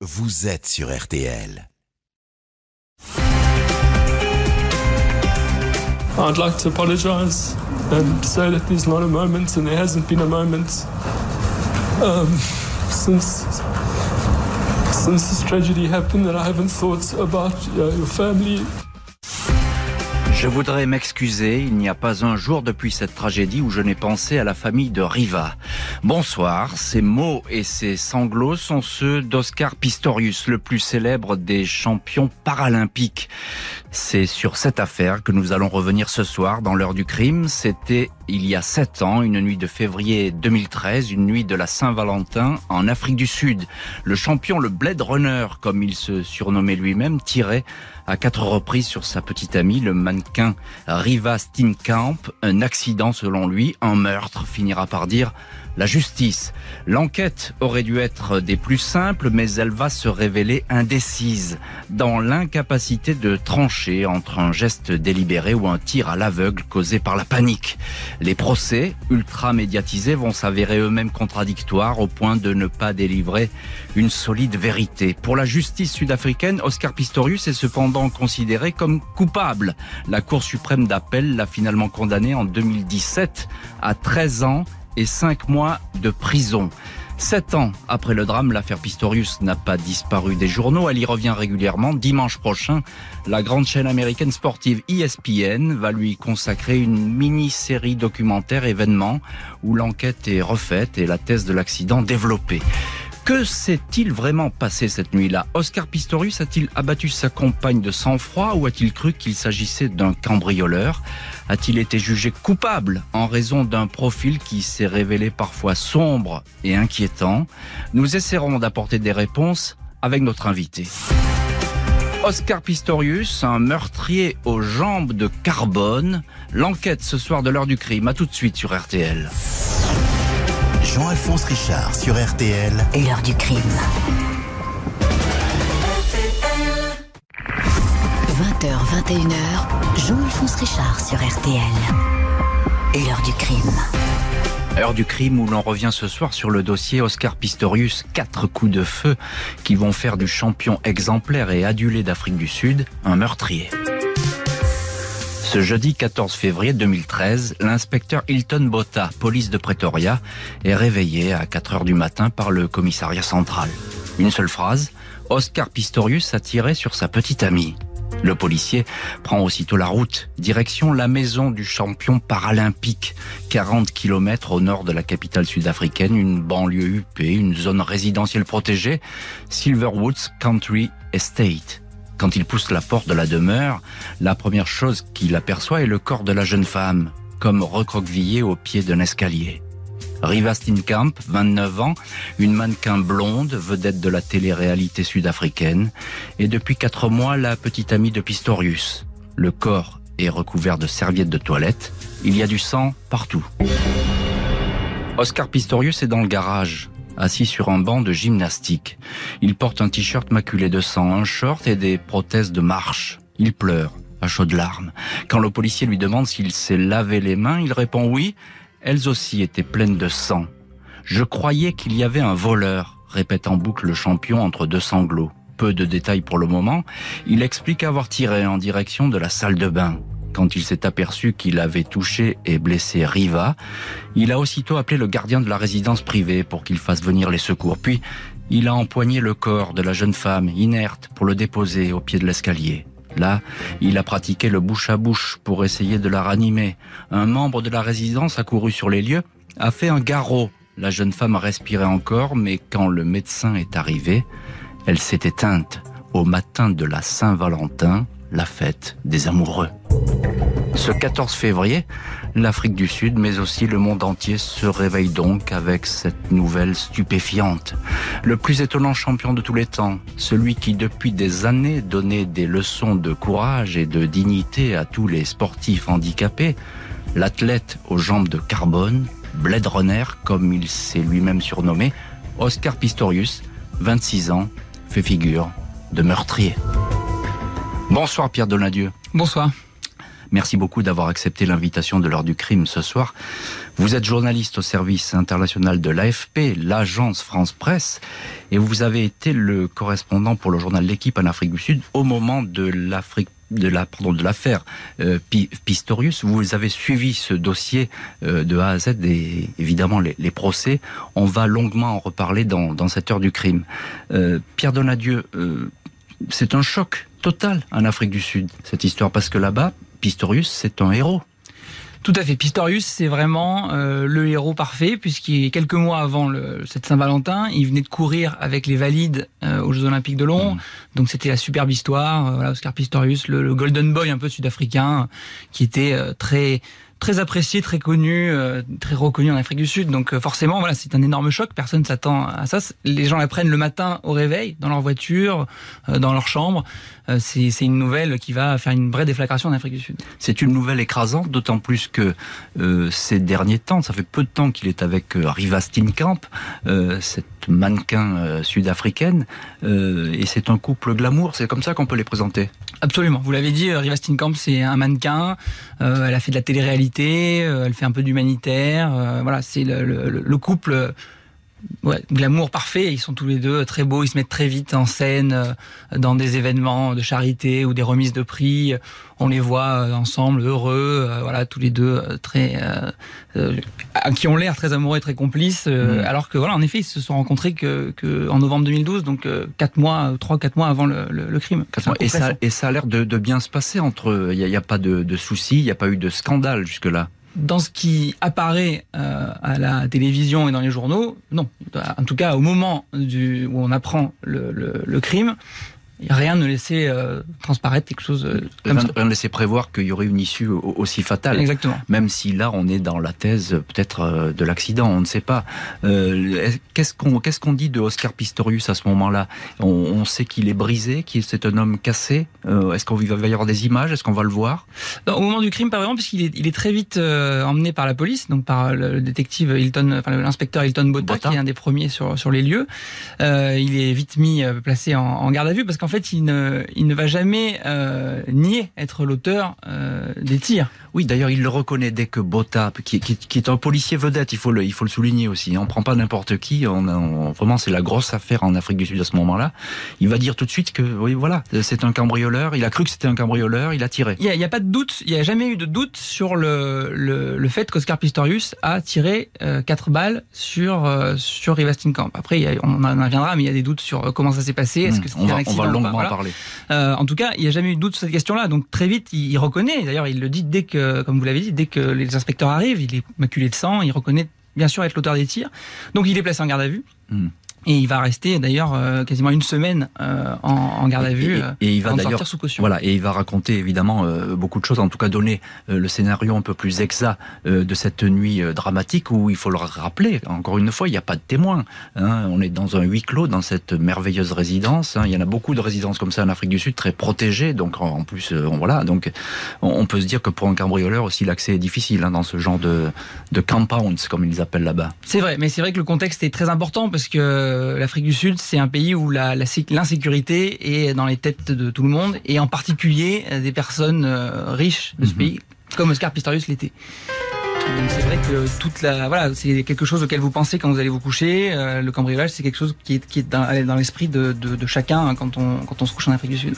vous êtes sur RTL. I'd like to apologize and say that there's not a moment and there hasn't been a moment um, since since this tragedy happened that I haven't thought about uh, your family. Je voudrais m'excuser, il n'y a pas un jour depuis cette tragédie où je n'ai pensé à la famille de Riva. Bonsoir, ces mots et ces sanglots sont ceux d'Oscar Pistorius, le plus célèbre des champions paralympiques. C'est sur cette affaire que nous allons revenir ce soir dans l'heure du crime. C'était il y a sept ans, une nuit de février 2013, une nuit de la Saint-Valentin en Afrique du Sud. Le champion, le Blade Runner, comme il se surnommait lui-même, tirait à quatre reprises sur sa petite amie, le mannequin Riva Steenkamp. Un accident selon lui, un meurtre, finira par dire la justice. L'enquête aurait dû être des plus simples, mais elle va se révéler indécise, dans l'incapacité de trancher entre un geste délibéré ou un tir à l'aveugle causé par la panique. Les procès, ultra médiatisés, vont s'avérer eux-mêmes contradictoires au point de ne pas délivrer une solide vérité. Pour la justice sud-africaine, Oscar Pistorius est cependant considéré comme coupable. La Cour suprême d'appel l'a finalement condamné en 2017 à 13 ans et 5 mois de prison. Sept ans après le drame, l'affaire Pistorius n'a pas disparu des journaux. Elle y revient régulièrement. Dimanche prochain, la grande chaîne américaine sportive ESPN va lui consacrer une mini-série documentaire événement où l'enquête est refaite et la thèse de l'accident développée. Que s'est-il vraiment passé cette nuit-là? Oscar Pistorius a-t-il abattu sa compagne de sang-froid ou a-t-il cru qu'il s'agissait d'un cambrioleur? A-t-il été jugé coupable en raison d'un profil qui s'est révélé parfois sombre et inquiétant Nous essaierons d'apporter des réponses avec notre invité. Oscar Pistorius, un meurtrier aux jambes de carbone. L'enquête ce soir de l'heure du crime. À tout de suite sur RTL. Jean-Alphonse Richard sur RTL. L'heure du crime. 20h, 21h, Jean-Alphonse Richard sur RTL. L'heure du crime. Heure du crime où l'on revient ce soir sur le dossier Oscar Pistorius, quatre coups de feu qui vont faire du champion exemplaire et adulé d'Afrique du Sud un meurtrier. Ce jeudi 14 février 2013, l'inspecteur Hilton Botta, police de Pretoria, est réveillé à 4 heures du matin par le commissariat central. Une seule phrase, Oscar Pistorius a tiré sur sa petite amie. Le policier prend aussitôt la route, direction la maison du champion paralympique, 40 km au nord de la capitale sud-africaine, une banlieue huppée, une zone résidentielle protégée, Silverwoods Country Estate. Quand il pousse la porte de la demeure, la première chose qu'il aperçoit est le corps de la jeune femme, comme recroquevillé au pied d'un escalier. Riva Steenkamp, 29 ans, une mannequin blonde, vedette de la télé-réalité sud-africaine, et depuis quatre mois la petite amie de Pistorius. Le corps est recouvert de serviettes de toilette, il y a du sang partout. Oscar Pistorius est dans le garage, assis sur un banc de gymnastique. Il porte un t-shirt maculé de sang, un short et des prothèses de marche. Il pleure, à chaudes larmes. Quand le policier lui demande s'il s'est lavé les mains, il répond oui, elles aussi étaient pleines de sang. Je croyais qu'il y avait un voleur, répète en boucle le champion entre deux sanglots. Peu de détails pour le moment, il explique avoir tiré en direction de la salle de bain. Quand il s'est aperçu qu'il avait touché et blessé Riva, il a aussitôt appelé le gardien de la résidence privée pour qu'il fasse venir les secours. Puis, il a empoigné le corps de la jeune femme, inerte, pour le déposer au pied de l'escalier. Là, il a pratiqué le bouche à bouche pour essayer de la ranimer. Un membre de la résidence a couru sur les lieux, a fait un garrot. La jeune femme respirait encore, mais quand le médecin est arrivé, elle s'est éteinte au matin de la Saint-Valentin, la fête des amoureux. Ce 14 février, l'Afrique du Sud, mais aussi le monde entier se réveille donc avec cette nouvelle stupéfiante. Le plus étonnant champion de tous les temps, celui qui depuis des années donnait des leçons de courage et de dignité à tous les sportifs handicapés, l'athlète aux jambes de carbone, Blade Runner comme il s'est lui-même surnommé, Oscar Pistorius, 26 ans, fait figure de meurtrier. Bonsoir Pierre Donadieu. Bonsoir. Merci beaucoup d'avoir accepté l'invitation de l'heure du crime ce soir. Vous êtes journaliste au service international de l'AFP, l'agence France Presse, et vous avez été le correspondant pour le journal L'équipe en Afrique du Sud au moment de l'affaire euh, Pistorius. Vous avez suivi ce dossier euh, de A à Z et évidemment les, procès. On va longuement en reparler dans, cette heure du crime. Euh, Pierre Donadieu, c'est un choc total en Afrique du Sud cette histoire parce que là-bas Pistorius c'est un héros. Tout à fait. Pistorius, c'est vraiment euh, le héros parfait, puisqu'il quelques mois avant le, cette Saint-Valentin, il venait de courir avec les valides euh, aux Jeux Olympiques de Londres. Mmh. Donc c'était la superbe histoire. Euh, voilà, Oscar Pistorius, le, le, golden boy un peu sud-africain, qui était très très apprécié, très connu, euh, très reconnu en Afrique du Sud. Donc euh, forcément, voilà, c'est un énorme choc. Personne s'attend à ça. Les gens l'apprennent le matin au réveil, dans leur voiture, euh, dans leur chambre. c'est une nouvelle qui va faire une vraie déflagration en Afrique du Sud. C'est une nouvelle écrasante, d'autant plus que ces derniers temps, ça fait peu de temps qu'il est avec Riva Steenkamp, cette mannequin sud-africaine, et c'est un couple glamour. C'est comme ça qu'on peut les présenter. Absolument. Vous l'avez dit, Riva Steenkamp, c'est un mannequin. elle a fait de la télé-réalité euh, elle fait un peu d'humanitaire. Euh, voilà, c'est le, couple ouais, glamour parfait. Ils sont tous les deux très beaux. Ils se mettent très vite en scène euh, dans des événements de charité ou des remises de prix. On les voit ensemble heureux. voilà, tous les deux très euh, qui ont l'air très amoureux et très complices. Euh, mmh. Alors que voilà, en effet, ils se sont rencontrés que, que en novembre 2012, donc quatre mois, trois quatre mois avant le, le, le crime. Et ça, et ça a l'air de, de, bien se passer entre eux. Il n'y a, a, pas de, de soucis, il n'y a pas eu de scandale jusque là dans ce qui apparaît euh, à la télévision et dans les journaux, non. En tout cas, au moment du, où on apprend le, le, le crime, rien ne laissait euh, transparaître quelque chose euh, comme rien, ça. Rien ne laissait prévoir qu'il y aurait une issue aussi fatale. Exactement. Même si là, on est dans la thèse peut-être euh, de l'accident, on ne sait pas. Euh, qu'est-ce qu'on qu'est-ce qu'on dit de Oscar Pistorius à ce moment-là? On, on, sait qu'il est brisé, qu'il c'est un homme cassé. Euh, Est-ce qu'on va y avoir des images? Est-ce qu'on va le voir? Non, Au moment du crime, pas vraiment, puisqu'il est, il est très vite emmené par la police, donc par le détective Hilton, enfin l'inspecteur Hilton Botta, Botta, qui est un des premiers sur sur les lieux. il est vite mis placé en, en garde à vue parce qu'en fait, il ne, il ne va jamais euh, nier être l'auteur euh, des tirs. Oui, d'ailleurs, il le reconnaît dès que Botta, qui, qui, qui, est un policier vedette, il faut le, il faut le souligner aussi. On prend pas n'importe qui. On, on, vraiment, c'est la grosse affaire en Afrique du Sud à ce moment-là. Il va dire tout de suite que, oui, voilà, c'est un cambrioleur. Il a cru que c'était un cambrioleur. Il a tiré. Il n'y a, a, pas de doute. Il n'y a jamais eu de doute sur le, le, le fait qu'Oscar Pistorius a tiré euh, quatre balles sur euh, sur Camp. Après, a, on en reviendra, mais il y a des doutes sur comment ça s'est passé. Est-ce que c'était un accident va longuement voilà. parler. Euh, en tout cas, il n'y a jamais eu de doute sur cette question-là. Donc très vite, il, il reconnaît. D'ailleurs, il le dit dès que comme vous l'avez dit, dès que les inspecteurs arrivent, il est maculé de sang, il reconnaît bien sûr être l'auteur des tirs. Donc il est placé en garde à vue. Mmh. Et il va rester d'ailleurs euh, quasiment une semaine euh, en, en, garde à vue. Et, et, et il va d'ailleurs sous caution. Voilà, et il va raconter évidemment euh, beaucoup de choses, en tout cas donner euh, le scénario un peu plus exact euh, de cette nuit dramatique où il faut le rappeler. Encore une fois, il n'y a pas de témoins. Hein, on est dans un huis clos dans cette merveilleuse résidence. Hein, il y en a beaucoup de résidences comme ça en Afrique du Sud, très protégées. Donc en plus, on, voilà, donc on, on, peut se dire que pour un cambrioleur aussi l'accès est difficile hein, dans ce genre de, de compounds comme ils appellent là-bas. C'est vrai, mais c'est vrai que le contexte est très important parce que l'Afrique du Sud, c'est un pays où l'insécurité la, est dans les têtes de tout le monde, et en particulier des personnes euh, riches de ce mm -hmm. pays, comme Oscar Pistorius l'était. Donc c'est vrai que toute la voilà, c'est quelque chose auquel vous pensez quand vous allez vous coucher. Euh, le cambriolage, c'est quelque chose qui est, qui est dans, dans l'esprit de, de, de, chacun hein, quand on quand on se couche en Afrique du Sud.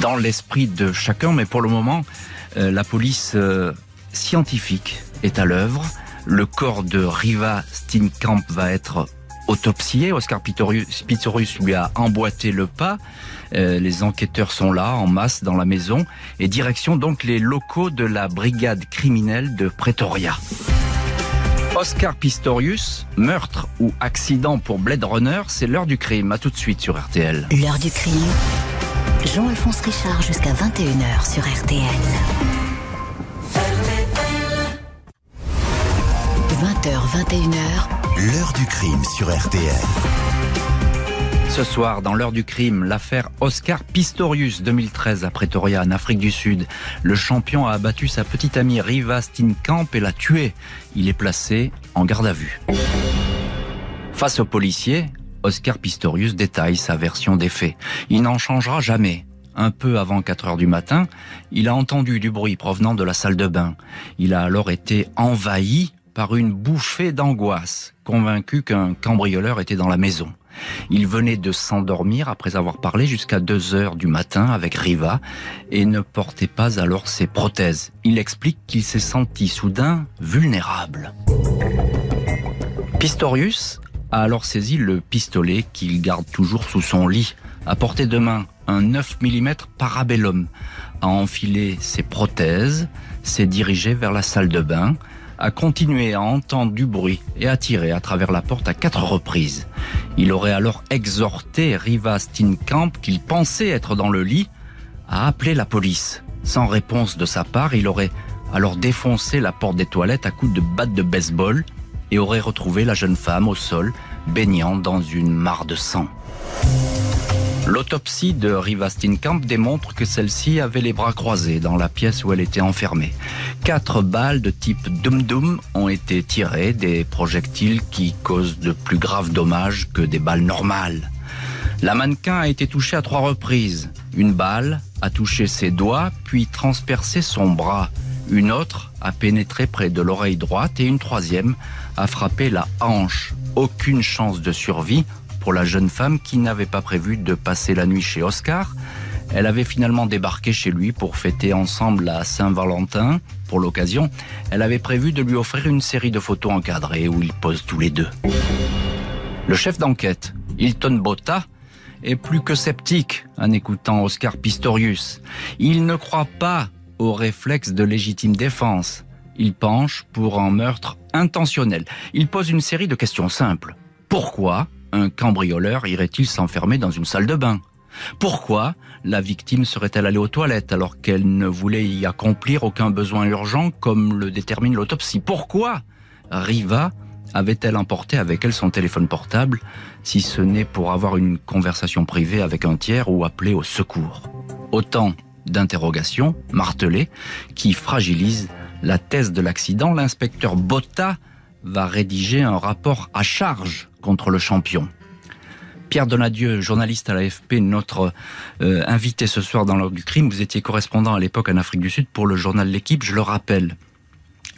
Dans l'esprit de chacun, mais pour le moment, euh, la police euh, scientifique est à l'œuvre. Le corps de Riva Steenkamp va être autopsié. Oscar Pistorius lui a emboîté le pas. Euh, les enquêteurs sont là, en masse, dans la maison. Et direction donc les locaux de la brigade criminelle de Pretoria. Oscar Pistorius, meurtre ou accident pour Blade Runner, c'est l'heure du crime. À tout de suite sur RTL. L'heure du crime. Jean-Alphonse Richard jusqu'à 21h sur RTL. 20h, 21h. L'heure du crime sur RTL. Ce soir, dans l'heure du crime, l'affaire Oscar Pistorius 2013 à Pretoria, en Afrique du Sud. Le champion a abattu sa petite amie Riva Steenkamp et l'a tuée. Il est placé en garde à vue. Face aux policiers, Oscar Pistorius détaille sa version des faits. Il n'en changera jamais. un peu avant 4 heures du matin, il a entendu du bruit provenant de la salle de bain. Il a alors été envahi par une bouffée d'angoisse, convaincu qu'un cambrioleur était dans la maison. Il venait de s'endormir après avoir parlé jusqu'à 2 heures du matin avec Riva et ne portait pas alors ses prothèses. Il explique qu'il s'est senti soudain vulnérable. Pistorius a alors saisi le pistolet qu'il garde toujours sous son lit, à portée de main, un 9 mm Parabellum, a enfilé ses prothèses, s'est dirigé vers la salle de bain, a continué à entendre du bruit et à tirer à travers la porte à quatre reprises. Il aurait alors exhorté Riva Steenkamp, qu'il pensait être dans le lit, à appeler la police. Sans réponse de sa part, il aurait alors défoncé la porte des toilettes à coups de batte de baseball et aurait retrouvé la jeune femme au sol, baignant dans une mare de sang. L'autopsie de Riva Steenkamp démontre que celle-ci avait les bras croisés dans la pièce où elle était enfermée. Quatre balles de type dum-dum ont été tirées, des projectiles qui causent de plus graves dommages que des balles normales. La mannequin a été touchée à trois reprises. Une balle a touché ses doigts, puis transpercé son bras. Une autre a pénétré près de l'oreille droite et une troisième a frappé la hanche. Aucune chance de survie pour la jeune femme qui n'avait pas prévu de passer la nuit chez Oscar. Elle avait finalement débarqué chez lui pour fêter ensemble la Saint-Valentin. Pour l'occasion, elle avait prévu de lui offrir une série de photos encadrées où ils posent tous les deux. Le chef d'enquête, Hilton Botta, est plus que sceptique en écoutant Oscar Pistorius. Il ne croit pas au réflexe de légitime défense. Il penche pour un meurtre intentionnel. Il pose une série de questions simples. Pourquoi un cambrioleur irait-il s'enfermer dans une salle de bain? Pourquoi la victime serait-elle allée aux toilettes alors qu'elle ne voulait y accomplir aucun besoin urgent comme le détermine l'autopsie? Pourquoi Riva avait-elle emporté avec elle son téléphone portable si ce n'est pour avoir une conversation privée avec un tiers ou appeler au secours? Autant d'interrogations martelées qui fragilisent la thèse de l'accident. L'inspecteur Botta va rédiger un rapport à charge contre le champion. Pierre Donadieu, journaliste à l'AFP, notre euh, invité ce soir dans l'ordre du crime. Vous étiez correspondant à l'époque en Afrique du Sud pour le journal L'équipe, je le rappelle.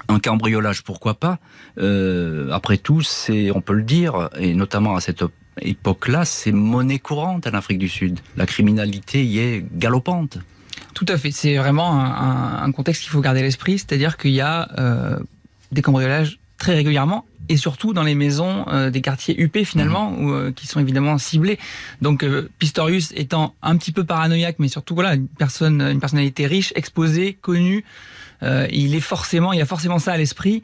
Un cambriolage, pourquoi pas euh, Après tout, c'est, on peut le dire, et notamment à cette époque-là, c'est monnaie courante en Afrique du Sud. La criminalité y est galopante. Tout à fait. C'est vraiment un, contexte qu'il faut garder à l'esprit, c'est-à-dire qu'il y a euh, des cambriolages très régulièrement et surtout dans les maisons euh, des quartiers UP finalement, mmh. où, euh, qui sont évidemment ciblés. Donc euh, Pistorius étant un petit peu paranoïaque, mais surtout voilà une personne, une personnalité riche, exposée, connue. il est forcément, il a forcément ça à l'esprit,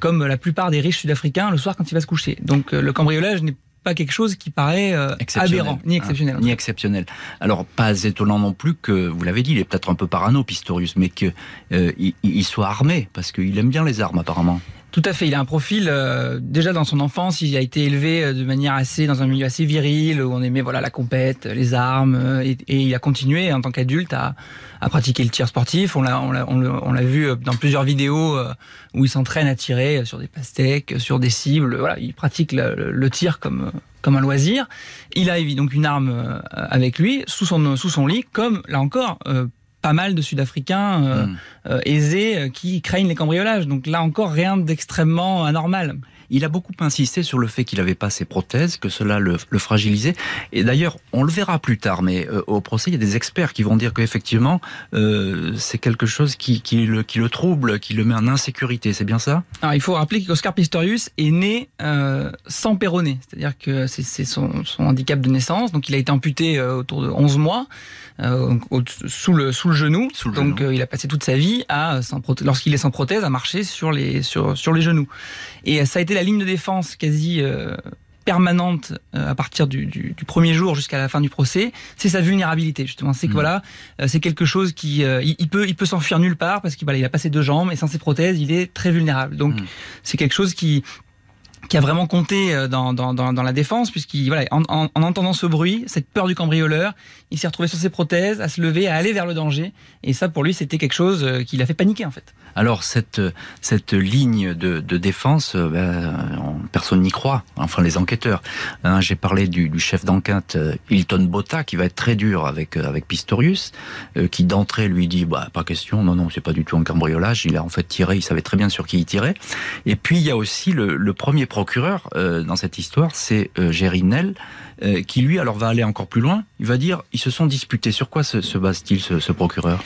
comme la plupart des riches sud-africains le soir quand il va se coucher. Donc le cambriolage n'est pas quelque chose qui paraît aberrant, ni exceptionnel. ni exceptionnel. Alors, pas étonnant non plus que, vous l'avez dit, il est peut-être un peu parano, Pistorius, mais qu'il il soit armé, parce qu'il aime bien les armes, apparemment. Tout à fait. Il a un profil euh, déjà dans son enfance. Il a été élevé euh, de manière assez dans un milieu assez viril où on aimait voilà la compète, les armes, euh, et, il a continué en tant qu'adulte à, à, pratiquer le tir sportif. On l'a on l'a on l'a vu dans plusieurs vidéos où il s'entraîne à tirer sur des pastèques, sur des cibles. Voilà, il pratique le, le tir comme comme un loisir. Il a donc une arme avec lui sous son sous son lit, comme là encore pas mal de Sud-Africains euh, hmm. euh, aisés euh, qui craignent les cambriolages. Donc là encore, rien d'extrêmement anormal. Il a beaucoup insisté sur le fait qu'il n'avait pas ses prothèses, que cela le, fragilisait. Et d'ailleurs, on le verra plus tard, mais au procès, il y a des experts qui vont dire qu'effectivement, euh, c'est quelque chose qui, qui, le, qui le trouble, qui le met en insécurité. C'est bien ça? Alors, il faut rappeler qu'Oscar Pistorius est né euh, sans péroné, c'est-à-dire que c'est son, son, handicap de naissance. Donc, il a été amputé autour de 11 mois. Euh, sous le sous le genou. Donc euh, il a passé toute sa vie à lorsqu'il est sans prothèse à marcher sur les sur sur les genoux. Et ça a été la ligne de défense quasi euh, permanente à partir du, du, du premier jour jusqu'à la fin du procès, c'est sa vulnérabilité justement. C'est que mmh. voilà, c'est quelque chose qui il, peut il peut s'enfuir nulle part parce qu'il voilà, il a passé deux jambes et sans ses prothèses, il est très vulnérable. Donc mmh. c'est quelque chose qui qui a vraiment compté euh, dans, dans, dans, dans la défense, puisqu'il voilà, en, en, en, entendant ce bruit, cette peur du cambrioleur, il s'est retrouvé sur ses prothèses, à se lever, à aller vers le danger. Et ça, pour lui, c'était quelque chose euh, qui l'a fait paniquer, en fait. Alors cette cette ligne de, de défense, euh, ben, personne n'y croit. Enfin les enquêteurs. Hein, J'ai parlé du, du chef d'enquête Hilton Botta qui va être très dur avec avec Pistorius, euh, qui d'entrée lui dit bah pas question, non non c'est pas du tout un cambriolage. Il a en fait tiré, il savait très bien sur qui il tirait. Et puis il y a aussi le, le premier procureur euh, dans cette histoire, c'est euh, Jerry Nell, euh, qui lui alors va aller encore plus loin. Il va dire ils se sont disputés. Sur quoi se, se base-t-il ce, ce procureur?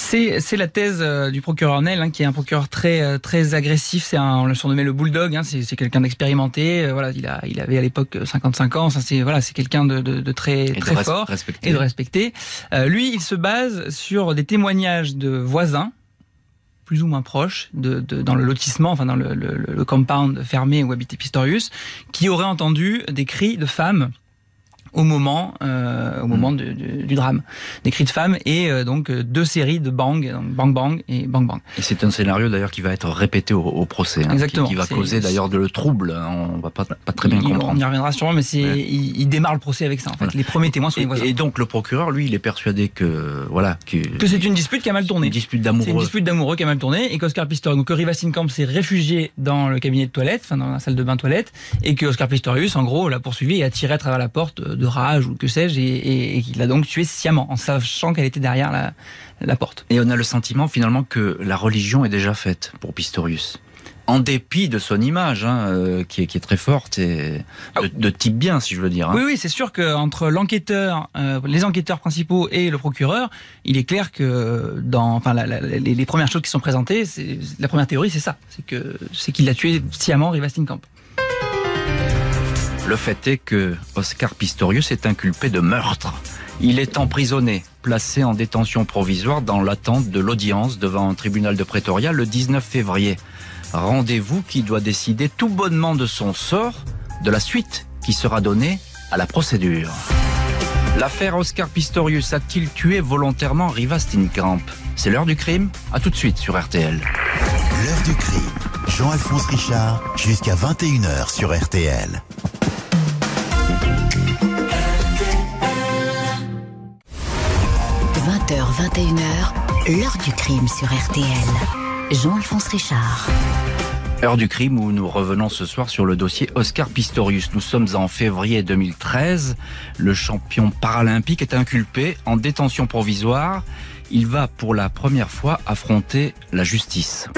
C'est la thèse euh, du procureur Nell, hein, qui est un procureur très euh, très agressif. C'est un, on le surnommait le bulldog. Hein, c'est quelqu'un d'expérimenté. Euh, voilà, il a il avait à l'époque euh, 55 ans. Ça c'est voilà, c'est quelqu'un de, de, de très Et de très res- fort respecter. et de respecter. Euh, lui, il se base sur des témoignages de voisins plus ou moins proches de, de- dans le lotissement, enfin dans le, le, le- le compound fermé où habitait Pistorius, qui auraient entendu des cris de femmes au moment, euh, au moment du, drame, des cris de femmes et euh, donc euh, deux séries de bang, donc bang bang et bang bang. Et c'est un scénario d'ailleurs qui va être répété au, au procès, hein, Exactement. qui, qui va causer d'ailleurs de le trouble. hein, On va pas pas très bien Il- On comprendre. y reviendra sûrement, mais c'est Ouais. il, il démarre le procès avec ça. En fait, Voilà. les premiers témoins sont les voisins. Et, et donc le procureur, lui, il est persuadé que voilà que, que c'est une dispute qui a mal tourné. une dispute C'est une d'amoureux. dispute d'amoureux qui a mal tourné et qu'Oscar Pistorius, donc que Rivastin-Camp s'est réfugié dans le cabinet de toilette, enfin dans la salle de bain toilette, et que Oscar Pistorius, en gros, l'a poursuivi et a tiré à travers la porte de rage ou que sais-je, et, et, et qu'il l'a donc tué sciemment en sachant qu'elle était derrière la, la porte. Et on a le sentiment finalement que la religion est déjà faite pour Pistorius. En dépit de son image, hein, euh, qui, est, qui est très forte et de, de type bien, si je veux dire. hein. Oui, oui, c'est sûr qu'entre l'enquêteur, euh, les enquêteurs principaux et le procureur, il est clair que dans, enfin, la- la- les, les premières choses qui sont présentées, la première théorie, c'est ça, c'est que c'est qu'il a tué sciemment Rivastin-Camp. Le fait est que Oscar Pistorius est inculpé de meurtre. Il est emprisonné, placé en détention provisoire dans l'attente de l'audience devant un tribunal de Pretoria le 19 février. Rendez-vous qui doit décider tout bonnement de son sort, de la suite qui sera donnée à la procédure. L'affaire Oscar Pistorius a-t-il tué volontairement Riva Steenkamp? C'est l'heure du crime À tout de suite sur RTL. L'heure du crime. Jean-Alphonse Richard, jusqu'à 21h sur RTL. 20h, 21h, l'heure du crime sur RTL. Jean-Alphonse Richard. Heure du crime où nous revenons ce soir sur le dossier Oscar Pistorius. Nous sommes en février 2013. Le champion paralympique est inculpé en détention provisoire. Il va pour la première fois affronter la justice.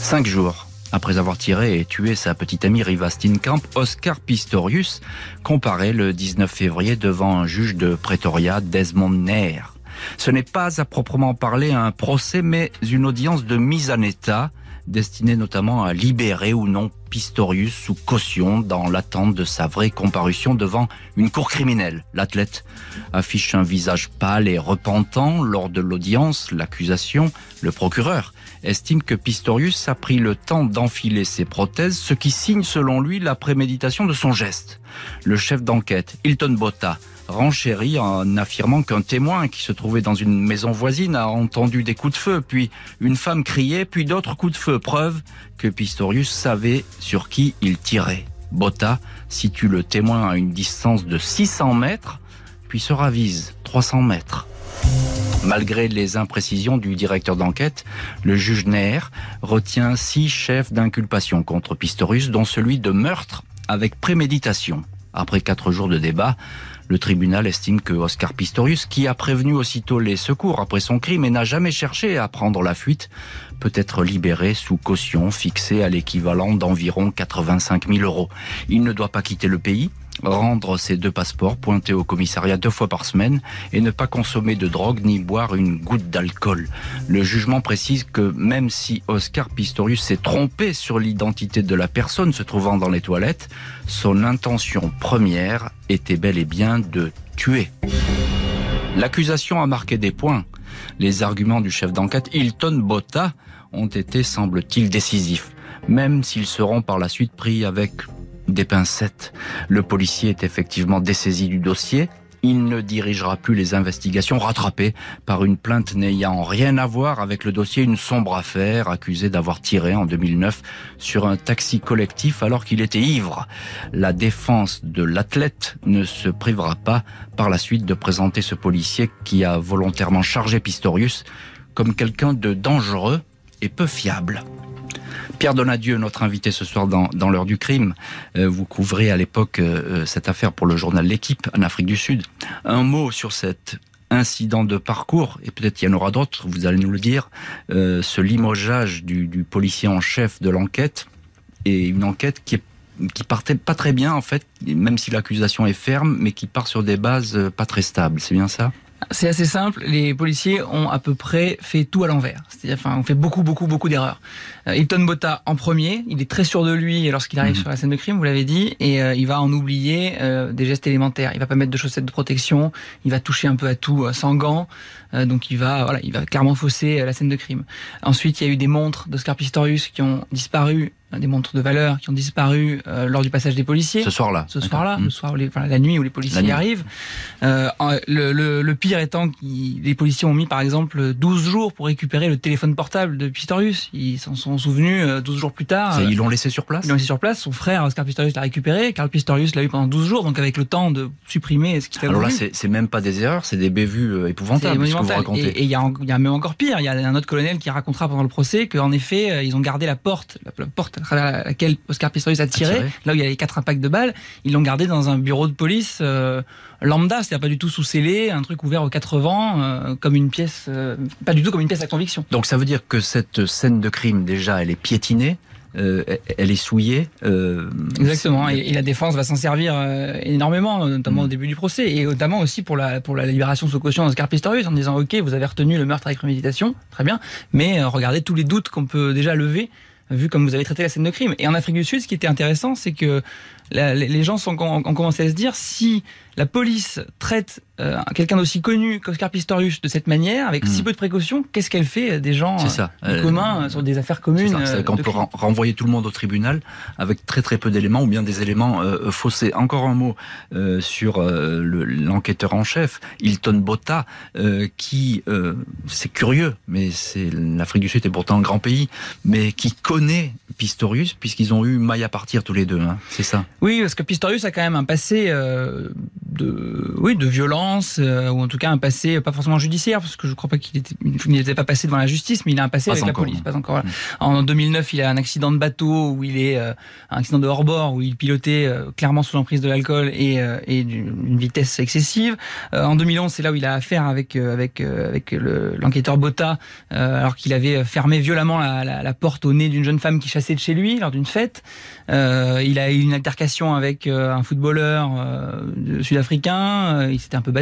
Cinq jours après avoir tiré et tué sa petite amie Riva Steenkamp, Oscar Pistorius comparaît le 19 février devant un juge de Pretoria, Desmond Nair. Ce n'est pas à proprement parler un procès, mais une audience de mise en état destinée notamment à libérer ou non Pistorius sous caution dans l'attente de sa vraie comparution devant une cour criminelle. L'athlète affiche un visage pâle et repentant lors de l'audience. L'accusation, le procureur, estime que Pistorius a pris le temps d'enfiler ses prothèses, ce qui signe selon lui la préméditation de son geste. Le chef d'enquête, Hilton Botta, renchérit en affirmant qu'un témoin qui se trouvait dans une maison voisine a entendu des coups de feu, puis une femme criait, puis d'autres coups de feu, preuve que Pistorius savait sur qui il tirait. Botta situe le témoin à une distance de 600 mètres, puis se ravise 300 mètres. Malgré les imprécisions du directeur d'enquête, le juge Nair retient six chefs d'inculpation contre Pistorius, dont celui de meurtre avec préméditation. Après quatre jours de débat, le tribunal estime que Oscar Pistorius, qui a prévenu aussitôt les secours après son crime et n'a jamais cherché à prendre la fuite, peut être libéré sous caution fixée à l'équivalent d'environ 85 000 euros. Il ne doit pas quitter le pays, rendre ses deux passeports, pointer au commissariat deux fois par semaine et ne pas consommer de drogue ni boire une goutte d'alcool. Le jugement précise que même si Oscar Pistorius s'est trompé sur l'identité de la personne se trouvant dans les toilettes, son intention première était bel et bien de tuer. L'accusation a marqué des points. Les arguments du chef d'enquête Hilton Botta ont été, semble-t-il, décisifs, même s'ils seront par la suite pris avec des pincettes. Le policier est effectivement dessaisi du dossier. Il ne dirigera plus les investigations, rattrapé par une plainte n'ayant rien à voir avec le dossier, une sombre affaire, accusé d'avoir tiré en 2009 sur un taxi collectif alors qu'il était ivre. La défense de l'athlète ne se privera pas par la suite de présenter ce policier qui a volontairement chargé Pistorius comme quelqu'un de dangereux et peu fiable. Pierre Donadieu, notre invité ce soir dans, l'heure du crime. Euh, vous couvrez à l'époque euh, cette affaire pour le journal L'équipe en Afrique du Sud. Un mot sur cet incident de parcours, et peut-être il y en aura d'autres, vous allez nous le dire, euh, ce limogeage du, policier en chef de l'enquête, et une enquête qui qui partait pas très bien en fait, même si l'accusation est ferme, mais qui part sur des bases pas très stables. C'est bien ça? C'est assez simple. Les policiers ont à peu près fait tout à l'envers. C'est-à-dire, enfin, on fait beaucoup, beaucoup, beaucoup d'erreurs. Euh, Hilton Botta en premier. Il est très sûr de lui lorsqu'il arrive mmh. sur la scène de crime, vous l'avez dit, et euh, il va en oublier euh, des gestes élémentaires. Il va pas mettre de chaussettes de protection. Il va toucher un peu à tout sans gants. donc il va, voilà, il va clairement fausser la scène de crime. Ensuite, il y a eu des montres d'Oscar Pistorius qui ont disparu des montres de valeur qui ont disparu euh, lors du passage des policiers. Ce soir-là. Ce soir-là, le mmh. soir, les, enfin, la nuit où les policiers arrivent. Euh, le, le, le, pire étant que les policiers ont mis par exemple 12 jours pour récupérer le téléphone portable de Pistorius. Ils s'en sont souvenus 12 euh, jours plus tard. Ça, ils l'ont laissé sur place Ils l'ont laissé sur place. Son frère Oscar Pistorius l'a récupéré. Carl Pistorius l'a eu pendant 12 jours, donc avec le temps de supprimer ce qu'il avait Alors là, c'est même pas des erreurs, c'est des bévues euh, épouvantables. Ce que vous racontez. Et il y, a, y a même encore pire. Il y a un autre colonel qui racontera pendant le procès qu'en effet, ils ont gardé la porte, la porte à travers laquelle Oscar Pistorius a tiré, là où il y a les quatre impacts de balles, ils l'ont gardé dans un bureau de police euh, lambda, c'est-à-dire pas du tout sous scellé, un truc ouvert aux quatre vents, euh, comme une pièce, euh, pas du tout comme une pièce à conviction. Donc ça veut dire que cette scène de crime, déjà, elle est piétinée. elle est souillée. Exactement, et, la défense va s'en servir énormément, notamment au mm. début du procès, et notamment aussi pour la, pour la libération sous caution d'Oscar Pistorius, en disant ok, vous avez retenu le meurtre avec préméditation, très bien, mais regardez tous les doutes qu'on peut déjà lever vu comme vous avez traité la scène de crime. Et en Afrique du Sud, ce qui était intéressant, c'est que les gens ont commencé à se dire si la police traite euh, quelqu'un d'aussi connu qu'Oscar Pistorius de cette manière, avec si hmm. peu de précautions, qu'est-ce qu'elle fait euh, des gens ça. Euh, communs sur des affaires communes C'est qu'on peut renvoyer tout le monde au tribunal avec très très peu d'éléments ou bien des éléments faussés. Encore un mot sur l'enquêteur en chef, Hilton Botta, qui, c'est curieux, mais c'est l'Afrique du Sud est pourtant un grand pays, mais qui connaît Pistorius puisqu'ils ont eu maille à partir tous les deux. Hein. C'est ça Oui, parce que Pistorius a quand même un passé de, oui, de violence, euh, ou en tout cas un passé pas forcément judiciaire, parce que je crois pas qu'il était, n'était pas passé devant la justice, mais il a un passé avec la police, pas encore. En 2009, il a un accident de bateau où il est euh, un accident de hors-bord où il pilotait euh, clairement sous l'emprise de l'alcool et, et d'une vitesse excessive. en 2011, c'est là où il a affaire avec avec avec l'enquêteur Botta, alors qu'il avait fermé violemment la, la, la porte au nez d'une jeune femme qui chassait de chez lui lors d'une fête. il a eu une altercation avec un footballeur sud africain, euh, il s'était un peu battu.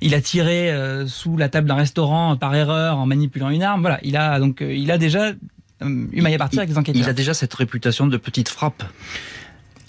Il a tiré euh, sous la table d'un restaurant par erreur en manipulant une arme. Voilà, il a donc euh, il a déjà eu maille à partir avec les enquêteurs. Il a déjà cette réputation de petite frappe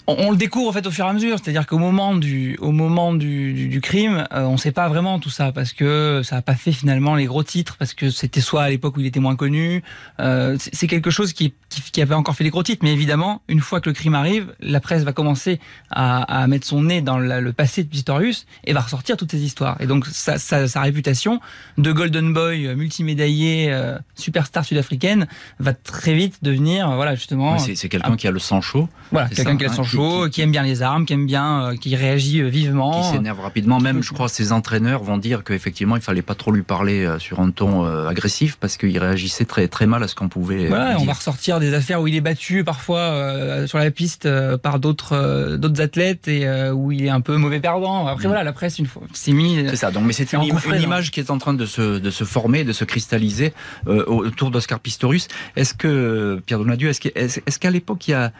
on, le découvre en fait au fur et à mesure, c'est-à-dire qu'au moment du au moment du, du, crime, euh, on sait pas vraiment tout ça parce que ça a pas fait finalement les gros titres parce que c'était soit à l'époque où il était moins connu. Euh, c'est quelque chose qui, qui qui avait encore fait les gros titres, mais évidemment une fois que le crime arrive, la presse va commencer à, à mettre son nez dans le passé de Pistorius et va ressortir toutes ces histoires. Et donc sa, sa, sa réputation de golden boy euh, multimédaillé euh, superstar sud-africaine va très vite devenir voilà justement. c'est quelqu'un qui a le sang chaud. Voilà, quelqu'un qui a le sang chaud qui, aime bien les armes, qui aime bien, euh, qui réagit euh, vivement. Qui s'énerve rapidement. Même, je crois, ses entraîneurs vont dire qu'effectivement, il fallait pas trop lui parler euh, sur un ton agressif parce qu'il réagissait très très mal à ce qu'on pouvait. Ouais, on va ressortir des affaires où il est battu parfois sur la piste par d'autres d'autres athlètes et où il est un peu mauvais perdant. Après mm. voilà, la presse une fois c'est mis. C'est ça. Donc, mais c'est une, une image qui est en train de se de se former, de se cristalliser autour d'Oscar Pistorius. Est-ce que Pierre Donadieu, est-ce qu'à est, qu'à l'époque il y a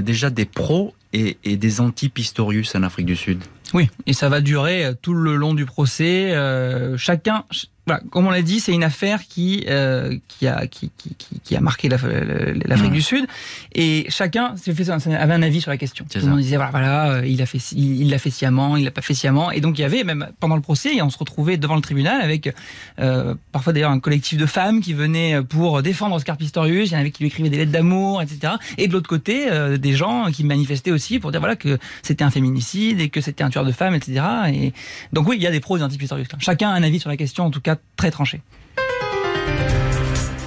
déjà des pros et, des anti-Pistorius en Afrique du Sud. Oui, et ça va durer euh, tout le long du procès. Euh, chacun, voilà, comme on l'a dit, c'est une affaire qui euh, qui a qui, qui, qui a marqué l'Afrique mmh. du Sud et chacun fait, avait un avis sur la question. Tout le monde disait voilà, voilà euh, il a fait il l'a fait sciemment, il l'a pas fait sciemment et donc il y avait même pendant le procès on se retrouvait devant le tribunal avec euh, parfois d'ailleurs un collectif de femmes qui venaient pour défendre Oscar Pistorius, il y en avait qui lui écrivaient des lettres d'amour, etc. Et de l'autre côté euh, des gens qui manifestaient aussi pour dire voilà que c'était un féminicide et que c'était un tueur de femmes, etc. Et donc oui, il y a des pros et des anti-Pistorius. Chacun a un avis sur la question en tout cas très tranché.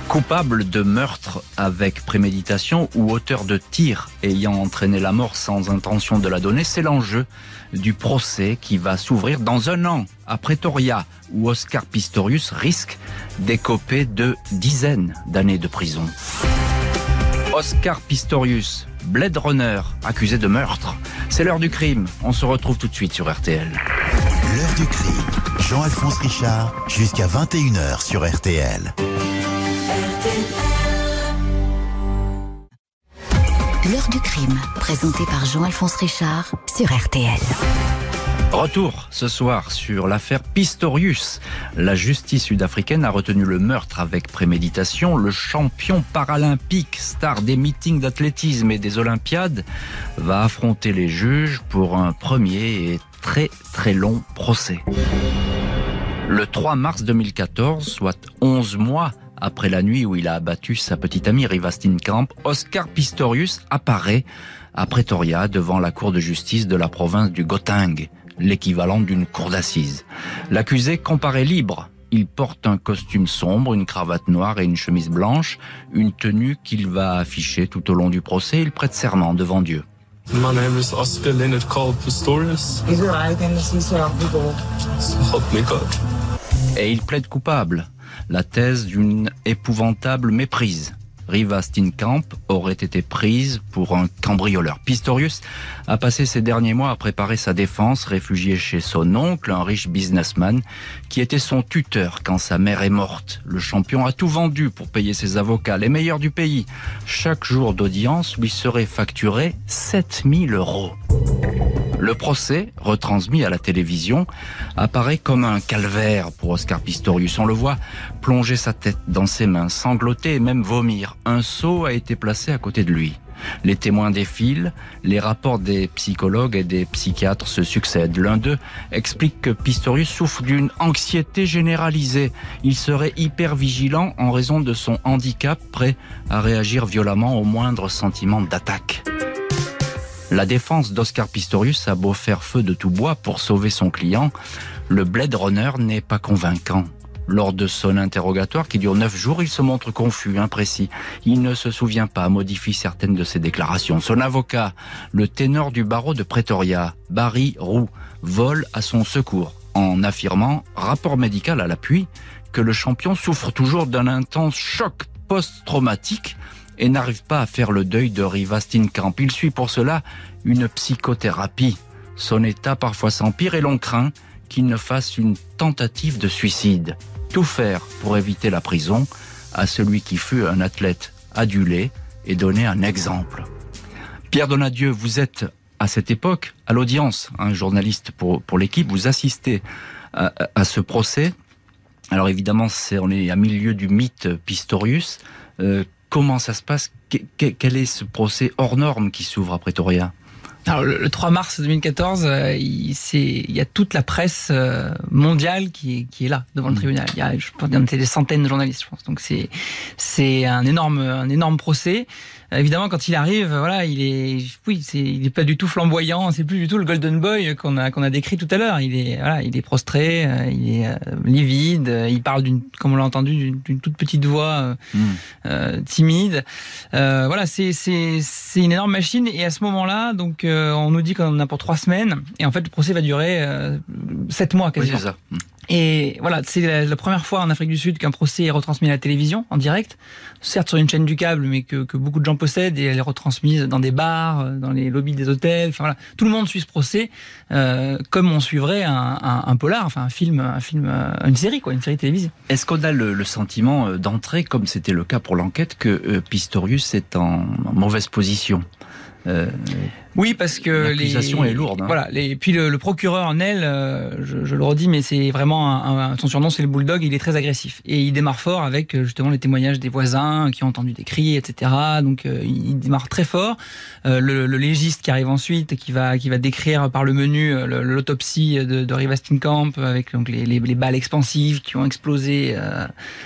Coupable de meurtre avec préméditation ou auteur de tir ayant entraîné la mort sans intention de la donner, c'est l'enjeu du procès qui va s'ouvrir dans un an à Pretoria, où Oscar Pistorius risque d'écoper de dizaines d'années de prison. Oscar Pistorius, Blade Runner, accusé de meurtre. C'est l'heure du crime. On se retrouve tout de suite sur RTL. L'heure du crime. Jean-Alphonse Richard, jusqu'à 21h sur RTL. L'heure du crime, présenté par Jean-Alphonse Richard sur RTL. Retour ce soir sur l'affaire Pistorius. La justice sud-africaine a retenu le meurtre avec préméditation. Le champion paralympique, star des meetings d'athlétisme et des Olympiades, va affronter les juges pour un premier et très très long procès. Le 3 mars 2014, soit 11 mois après la nuit où il a abattu sa petite amie Riva Steenkamp, Oscar Pistorius apparaît à Pretoria devant la cour de justice de la province du Gauteng, l'équivalent d'une cour d'assises. L'accusé comparaît libre. Il porte un costume sombre, une cravate noire et une chemise blanche, une tenue qu'il va afficher tout au long du procès. Il prête serment devant Dieu. My name is Oscar Leonard Cole Pistorius. Is it right in Help me God. Et il plaide coupable. La thèse d'une épouvantable méprise. Riva Steenkamp aurait été prise pour un cambrioleur. Pistorius a passé ces derniers mois à préparer sa défense, réfugié chez son oncle, un riche businessman, qui était son tuteur quand sa mère est morte. Le champion a tout vendu pour payer ses avocats, les meilleurs du pays. Chaque jour d'audience lui serait facturé 7000 euros. Le procès, retransmis à la télévision, apparaît comme un calvaire pour Oscar Pistorius. On le voit plonger sa tête dans ses mains, sangloter et même vomir. Un seau a été placé à côté de lui. Les témoins défilent, les rapports des psychologues et des psychiatres se succèdent. L'un d'eux explique que Pistorius souffre d'une anxiété généralisée. Il serait hyper vigilant en raison de son handicap, prêt à réagir violemment au moindre sentiment d'attaque. La défense d'Oscar Pistorius a beau faire feu de tout bois pour sauver son client, le Blade Runner n'est pas convaincant. Lors de son interrogatoire, qui dure neuf jours, il se montre confus, imprécis. Il ne se souvient pas, modifie certaines de ses déclarations. Son avocat, le ténor du barreau de Pretoria, Barry Roux, vole à son secours, en affirmant, rapport médical à l'appui, que le champion souffre toujours d'un intense choc post-traumatique et n'arrive pas à faire le deuil de Riva Steenkamp. Il suit pour cela une psychothérapie. Son état parfois s'empire et l'on craint qu'il ne fasse une tentative de suicide. Tout faire pour éviter la prison à celui qui fut un athlète adulé et donner un exemple. Pierre Donadieu, vous êtes à cette époque à l'audience, un journaliste pour, pour l'équipe, vous assistez à, ce procès. Alors évidemment, on est à milieu du mythe Pistorius. Euh, Comment ça se passe Quel est ce procès hors norme qui s'ouvre à Pretoria? Alors, le, 3 mars 2014, euh, il, il, y a toute la presse euh, mondiale qui, qui, est là devant le mmh. tribunal. Il y a, je pense, des centaines de journalistes, je pense. Donc c'est c'est un énorme un énorme procès évidemment, quand il arrive, voilà, il est, oui, c'est, il est pas du tout flamboyant. C'est plus du tout le Golden Boy qu'on a qu'on a décrit tout à l'heure. Il est, voilà, il est prostré, euh, il est euh, livide. Il parle d'une, comme on l'a entendu, d'une toute petite voix euh, mm. timide. voilà, c'est c'est c'est une énorme machine. Et à ce moment-là, donc, on nous dit qu'on en a pour trois semaines. Et en fait, le procès va durer sept mois quasiment. Oui, ça. Et voilà, c'est la, première fois en Afrique du Sud qu'un procès est retransmis à la télévision, en direct. Certes sur une chaîne du câble, mais que, beaucoup de gens possèdent, et elle est retransmise dans des bars, euh, dans les lobbies des hôtels. Enfin voilà, tout le monde suit ce procès euh, comme on suivrait un, un, un, polar, enfin un film, un film, euh, une série quoi, une série télévisée. Est-ce qu'on a le, le sentiment euh, d'entrer, comme c'était le cas pour l'enquête, que Pistorius est en, mauvaise position Oui, parce que l'accusation est lourde. Hein. Voilà. Les... Puis le, le procureur Nel, euh, je, je, le redis, mais c'est vraiment un, un, son surnom, c'est le bulldog. Il est très agressif et il démarre fort avec euh, justement les témoignages des voisins qui ont entendu des cris, etc. Donc euh, il démarre très fort. Euh, le, le, légiste qui arrive ensuite, qui va qui va décrire par le menu l'autopsie de, de Riva Steenkamp avec donc les, les, les, balles expansives qui ont explosé.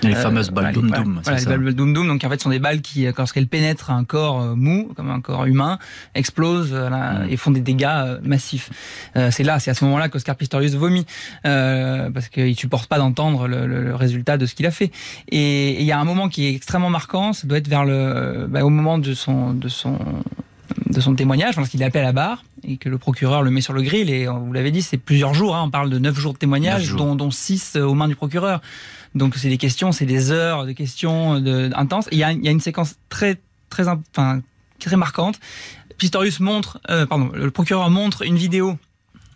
les fameuses balles doum doum. Voilà, les balles doum doum. Donc en fait, ce sont des balles qui, lorsqu'elles pénètrent un corps mou, comme un corps humain, explosent Là, et font des dégâts euh, massifs. Euh, c'est là, c'est à ce moment-là qu'Oscar Pistorius vomit euh, parce qu'il supporte pas d'entendre le, le, le, résultat de ce qu'il a fait. Et il y a un moment qui est extrêmement marquant. Ça doit être vers le, bah, au moment de son, de son de son témoignage, lorsqu'il est appelé à la barre et que le procureur le met sur le grill. Et vous l'avez dit, c'est plusieurs jours. Hein, on parle de neuf jours de témoignage, jours. Dont, dont six aux mains du procureur. Donc c'est des questions, c'est des heures de questions de, intenses. Il y a, il y a une séquence très très enfin très marquante Pistorius montre, euh, pardon, le procureur montre une vidéo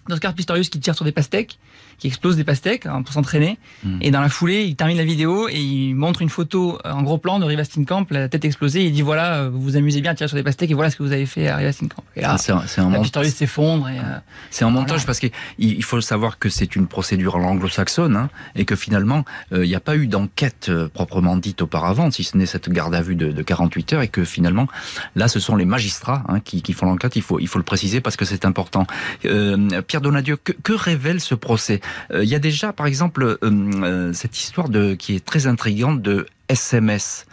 d'Oscar Pistorius qui tire sur des pastèques qui explose des pastèques hein, pour s'entraîner. Mmh. Et dans la foulée, il termine la vidéo et il montre une photo en gros plan de Riva Steenkamp, la tête explosée. Et il dit voilà, vous vous amusez bien à tirer sur des pastèques et voilà ce que vous avez fait à Riva Steenkamp. Et là, c'est un, un mont... Pistorius s'effondre. Euh, c'est un montage parce qu'il il faut savoir que c'est une procédure anglo-saxonne hein, et que finalement, euh, il n'y a pas eu d'enquête euh, proprement dite auparavant, si ce n'est cette garde à vue de, de, 48 heures et que finalement, là, ce sont les magistrats hein, qui, qui, font l'enquête. Il faut, il faut le préciser parce que c'est important. Euh, Pierre Donadieu, que, que révèle ce procès? Il euh, y a déjà, par exemple, euh, euh, cette histoire de qui est très intrigante de SMS.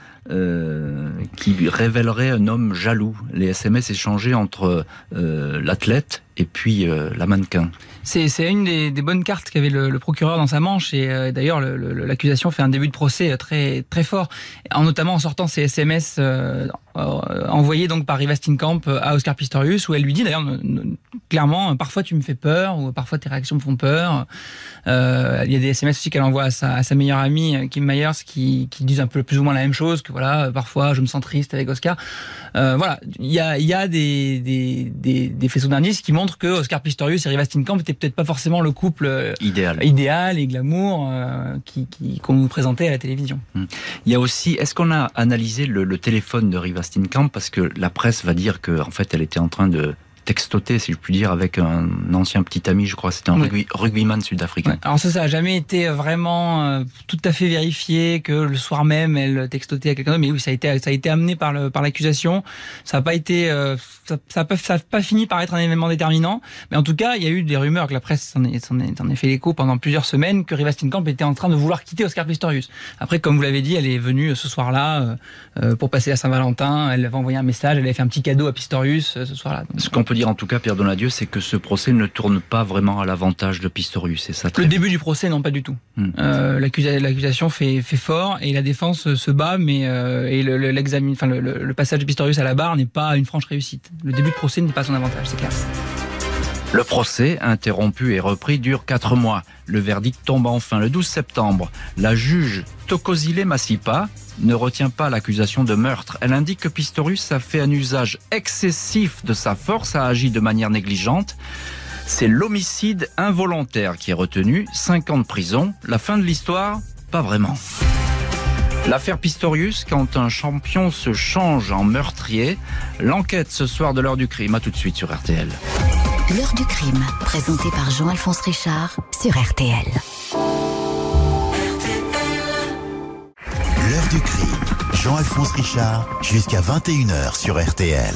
Qui révélerait un homme jaloux. Les SMS échangés entre l'athlète et puis euh, la mannequin. C'est une des, bonnes cartes qu'avait le, procureur dans sa manche et euh, d'ailleurs l'accusation fait un début de procès très très fort, en notamment en sortant ces SMS euh, envoyés donc par Riva Steenkamp à Oscar Pistorius où elle lui dit d'ailleurs clairement parfois tu me fais peur ou parfois tes réactions me font peur. Euh, il y a des SMS aussi qu'elle envoie à sa, meilleure amie Kim Myers qui, disent un peu plus ou moins la même chose que voilà parfois je me sens triste avec Oscar. voilà il y a y a des des, des, des faisceaux d'indices qui montrent que Oscar Pistorius et Riva Steenkamp étaient peut-être pas forcément le couple idéal, idéal et glamour euh, qui qu'on nous présentait à la télévision. Hum. Il y a aussi, est-ce qu'on a analysé le, le, téléphone de Riva Steenkamp parce que la presse va dire que en fait elle était en train de textoté, si je puis dire, avec un ancien petit ami, je crois, c'était un oui. rugbyman sud-africain. Ouais. Alors ça, ça a jamais été vraiment euh, tout à fait vérifié que le soir même elle textotait à quelqu'un mais oui, ça a été, ça a été amené par le, par l'accusation. Ça n'a pas été, euh, ça, ça, a pas, ça a pas fini par être un événement déterminant, mais en tout cas, il y a eu des rumeurs que la presse s'en est, est, fait l'écho pendant plusieurs semaines que Riva Steenkamp était en train de vouloir quitter Oscar Pistorius. Après, comme vous l'avez dit, elle est venue ce soir-là euh, pour passer à Saint-Valentin. Elle avait envoyé un message, elle avait fait un petit cadeau à Pistorius ce soir-là. Ce qu'on peut dire en tout cas, Pierre Donadieu, c'est que ce procès ne tourne pas vraiment à l'avantage de Pistorius. C'est ça. Le début du procès, non, pas du tout. Mmh. Euh, L'accusation fait, fait fort et la défense se bat, mais euh, et l'examen, le, enfin le, le, passage de Pistorius à la barre n'est pas une franche réussite. Le début de procès n'est pas son avantage, c'est clair. Le procès, interrompu et repris, dure quatre mois. Le verdict tombe enfin le 12 septembre. La juge Tokozile Massipa ne retient pas l'accusation de meurtre. Elle indique que Pistorius a fait un usage excessif de sa force, a agi de manière négligente. C'est l'homicide involontaire qui est retenu, 5 ans de prison. La fin de l'histoire Pas vraiment. L'affaire Pistorius, quand un champion se change en meurtrier, l'enquête ce soir de l'heure du crime, à tout de suite sur RTL. L'heure du crime, présenté par Jean-Alphonse Richard sur RTL. L'heure du crime, Jean-Alphonse Richard, jusqu'à 21h sur RTL.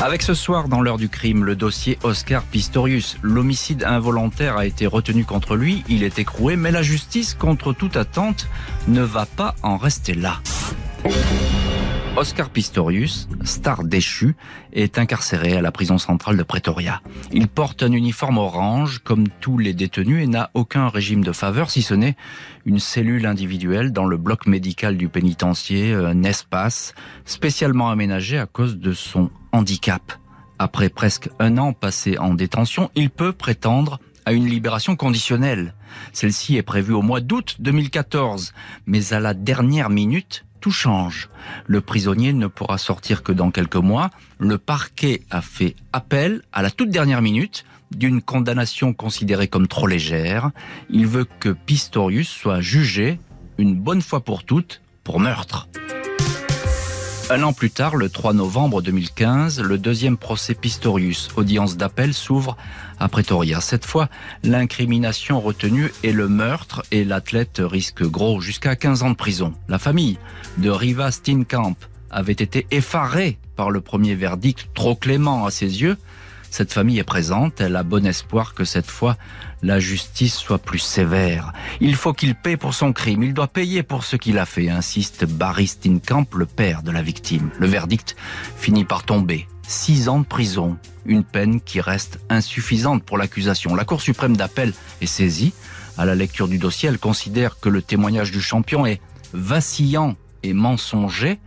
Avec ce soir, dans l'heure du crime, le dossier Oscar Pistorius. L'homicide involontaire a été retenu contre lui, il est écroué, mais la justice, contre toute attente, ne va pas en rester là. Oscar Pistorius, star déchu, est incarcéré à la prison centrale de Pretoria. Il porte un uniforme orange comme tous les détenus et n'a aucun régime de faveur si ce n'est une cellule individuelle dans le bloc médical du pénitencier, un espace spécialement aménagé à cause de son handicap. Après presque un an passé en détention, il peut prétendre à une libération conditionnelle. Celle-ci est prévue au mois d'août 2014, mais à la dernière minute, tout change. Le prisonnier ne pourra sortir que dans quelques mois. Le parquet a fait appel à la toute dernière minute d'une condamnation considérée comme trop légère. Il veut que Pistorius soit jugé une bonne fois pour toutes pour meurtre. Un an plus tard, le 3 novembre 2015, le deuxième procès Pistorius, audience d'appel, s'ouvre à Pretoria. Cette fois, l'incrimination retenue est le meurtre et l'athlète risque gros jusqu'à 15 ans de prison. La famille de Riva Steenkamp avait été effarée par le premier verdict trop clément à ses yeux. Cette famille est présente, elle a bon espoir que cette fois la justice soit plus sévère. Il faut qu'il paie pour son crime, il doit payer pour ce qu'il a fait, insiste Barry Steenkamp, le père de la victime. Le verdict finit par tomber. Six ans de prison, une peine qui reste insuffisante pour l'accusation. La Cour suprême d'appel est saisie. À la lecture du dossier, elle considère que le témoignage du champion est vacillant et mensonger.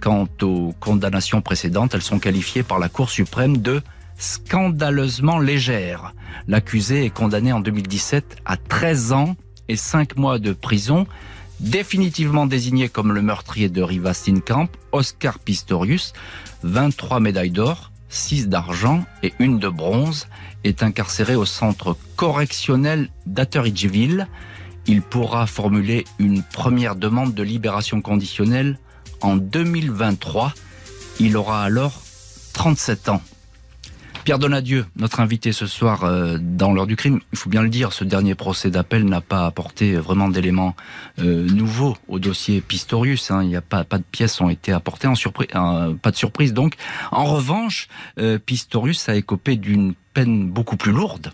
Quant aux condamnations précédentes, elles sont qualifiées par la Cour suprême de scandaleusement légères. L'accusé est condamné en 2017 à 13 ans et 5 mois de prison, définitivement désigné comme le meurtrier de Riva Steenkamp, Oscar Pistorius, 23 médailles d'or, 6 d'argent et une de bronze, est incarcéré au centre correctionnel d'Atteridgeville. Il pourra formuler une première demande de libération conditionnelle en 2023. Il aura alors 37 ans. Pierre Donadieu, notre invité ce soir euh, dans l'heure du crime, il faut bien le dire, ce dernier procès d'appel n'a pas apporté vraiment d'éléments euh, nouveaux au dossier Pistorius. Hein. Il n'y a pas, de pièces ont été apportées, en surprise, pas de surprise donc. En revanche, euh, Pistorius a écopé d'une peine beaucoup plus lourde.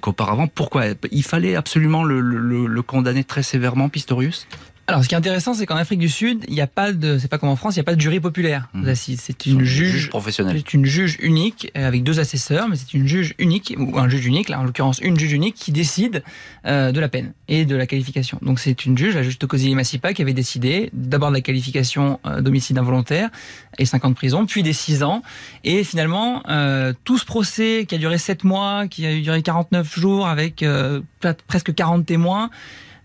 qu'auparavant. Pourquoi? Il fallait absolument le condamner très sévèrement, Pistorius? Alors, ce qui est intéressant, c'est qu'en Afrique du Sud, il n'y a pas de, c'est pas comme en France, il n'y a pas de jury populaire mmh. C'est une juge, juge professionnelle. C'est une juge unique euh, avec deux assesseurs, mais c'est une juge unique ou un juge unique, là en l'occurrence une juge unique qui décide euh, de la peine et de la qualification. Donc c'est une juge, la juge Tokozili Massipa, qui avait décidé d'abord de la qualification euh, d'homicide involontaire et 5 ans de prison, puis des 6 ans. Et finalement, euh, tout ce procès qui a duré 7 mois, qui a duré 49 jours avec euh, presque 40 témoins,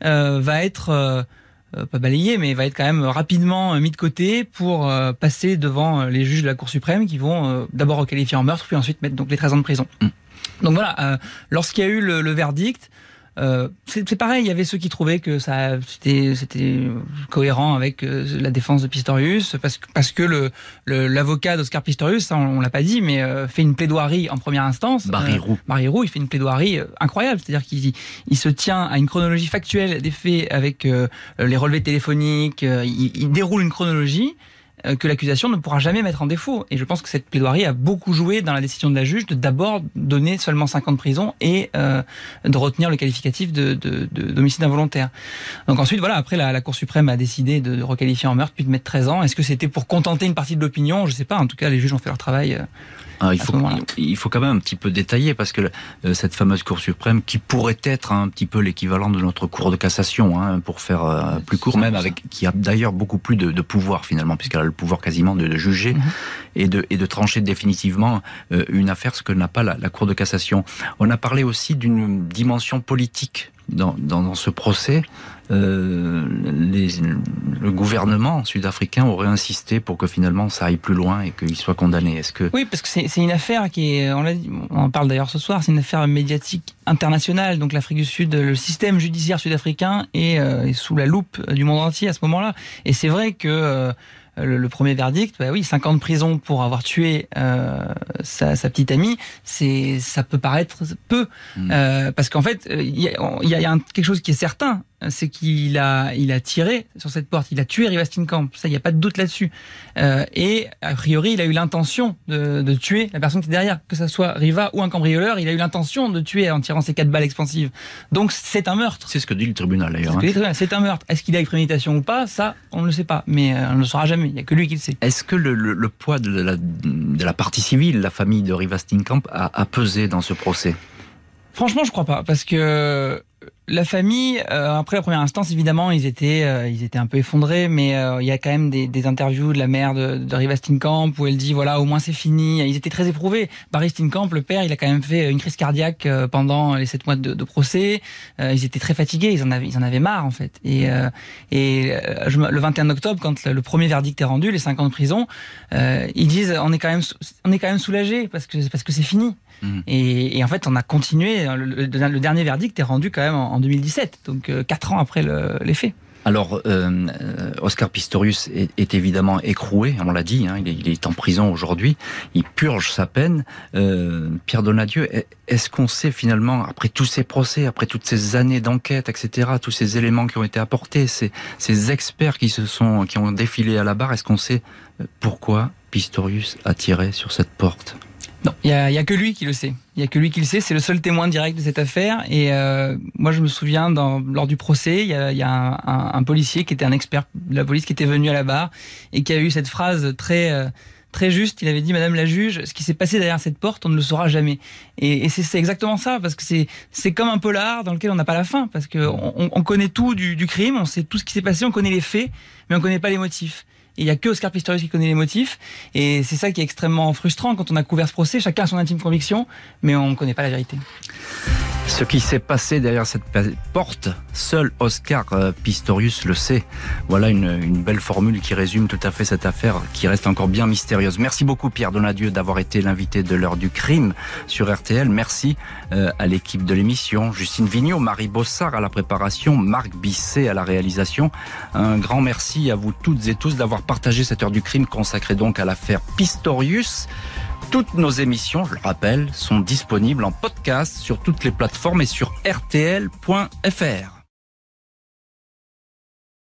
va être euh, pas balayé, mais va être quand même rapidement euh, mis de côté pour euh, passer devant les juges de la Cour suprême qui vont d'abord requalifier en meurtre, puis ensuite mettre donc les 13 ans de prison. Mm. Donc voilà, lorsqu'il y a eu le, le verdict, euh, c'est pareil, il y avait ceux qui trouvaient que ça c'était cohérent avec euh, la défense de Pistorius parce que parce que le l'avocat d'Oscar Pistorius, ça, on, l'a pas dit, mais euh, fait une plaidoirie en première instance. Barry Roux. Barry Roux, il fait une plaidoirie incroyable, c'est-à-dire qu'il il se tient à une chronologie factuelle des faits avec les relevés téléphoniques, il, il déroule une chronologie euh, que l'accusation ne pourra jamais mettre en défaut. Et je pense que cette plaidoirie a beaucoup joué dans la décision de la juge de d'abord donner seulement 5 ans de prison et euh, de retenir le qualificatif de, de, d'homicide involontaire. Donc ensuite, voilà, après la, Cour suprême a décidé de, requalifier en meurtre puis de mettre 13 ans. Est-ce que c'était pour contenter une partie de l'opinion? Je sais pas. En tout cas, les juges ont fait leur travail. Euh, il, faut, il faut quand même un petit peu détailler parce que euh, cette fameuse Cour suprême, qui pourrait être un petit peu l'équivalent de notre Cour de cassation, hein, pour faire euh, plus court, même avec qui a d'ailleurs beaucoup plus de, de pouvoir finalement, puisqu'elle a le pouvoir quasiment de, de juger mhm. et, de, et de trancher définitivement euh, une affaire, ce que n'a pas la, la Cour de cassation. On a parlé aussi d'une dimension politique dans, dans, ce procès, euh, les, le gouvernement sud-africain aurait insisté pour que finalement ça aille plus loin et qu'il soit condamné. Est-ce que oui, parce que c'est une affaire qui est, on, on en parle d'ailleurs ce soir, c'est une affaire médiatique internationale. Donc l'Afrique du Sud, le système judiciaire sud-africain est, euh, est, sous la loupe du monde entier à ce moment-là. Et c'est vrai que euh, le, premier verdict, bah oui, 5 ans de prison pour avoir tué euh, sa, sa, petite amie, c'est ça peut paraître peu, mmh. euh, parce qu'en fait, il y a, y a, quelque chose qui est certain, c'est qu'il a, il a tiré sur cette porte, il a tué Riva Steenkamp, ça, il n'y a pas de doute là-dessus. Euh, et a priori, il a eu l'intention de, de, tuer la personne qui est derrière, que ce soit Riva ou un cambrioleur, il a eu l'intention de tuer en tirant ses quatre balles expansives. Donc c'est un meurtre. C'est ce que dit le tribunal d'ailleurs. Hein. C'est un meurtre. Est-ce qu'il a eu préméditation ou pas? Ça, on ne le sait pas, mais euh, on ne le saura jamais. Il n'y a que lui qui le sait. Est-ce que le, le, le, poids de la, de la partie civile, la famille de Riva Steenkamp, a, a pesé dans ce procès? Franchement, je crois pas, parce que la famille, euh, après la première instance, évidemment, ils étaient, euh, ils étaient un peu effondrés, mais euh, il y a quand même des, des, interviews de la mère de, de Riva Steenkamp où elle dit voilà, au moins c'est fini. Ils étaient très éprouvés. Barry Steenkamp, le père, il a quand même fait une crise cardiaque pendant les sept mois de, de procès. ils étaient très fatigués, ils en avaient, ils en avaient marre en fait. Et, et le 21 octobre, quand le, premier verdict est rendu, les cinq ans de prison, ils disent on est quand même, on est quand même soulagé parce que parce que c'est fini. Mmh. Et, et, en fait, on a continué. Le, le, dernier verdict est rendu quand même en, en 2017, donc euh, quatre ans après le, les faits. Alors, euh, Oscar Pistorius est, évidemment écroué, on l'a dit, hein, il, est, en prison aujourd'hui, il purge sa peine. Euh, Pierre Donadieu, est-ce qu'on sait finalement, après tous ces procès, après toutes ces années d'enquête, etc., tous ces éléments qui ont été apportés, ces, ces experts qui se sont, qui ont défilé à la barre, est-ce qu'on sait pourquoi Pistorius a tiré sur cette porte? Non, il y a, que lui qui le sait. Il y a que lui qui le sait. C'est le seul témoin direct de cette affaire. Et euh, moi, je me souviens, dans, lors du procès, il y a, y a un, un, policier qui était un expert de la police qui était venu à la barre et qui a eu cette phrase très euh, très juste. Il avait dit, Madame la juge, ce qui s'est passé derrière cette porte, on ne le saura jamais. Et, et c'est exactement ça, parce que c'est comme un polar dans lequel on n'a pas la fin, parce que on, on connaît tout du, du crime, on sait tout ce qui s'est passé, on connaît les faits, mais on connaît pas les motifs il y a que Oscar Pistorius qui connaît les motifs. Et c'est ça qui est extrêmement frustrant quand on a couvert ce procès. Chacun a son intime conviction, mais on ne connaît pas la vérité. Ce qui s'est passé derrière cette porte, seul Oscar euh, Pistorius le sait. Voilà une, belle formule qui résume tout à fait cette affaire qui reste encore bien mystérieuse. Merci beaucoup Pierre Donadieu d'avoir été l'invité de l'heure du crime sur RTL. Merci euh, à l'équipe de l'émission, Justine Vignot, Marie Bossard à la préparation, Marc Bisset à la réalisation. Un grand merci à vous toutes et tous d'avoir partagé cette heure du crime consacrée donc à l'affaire Pistorius. Toutes nos émissions, je le rappelle, sont disponibles en podcast sur toutes les plateformes et sur rtl.fr.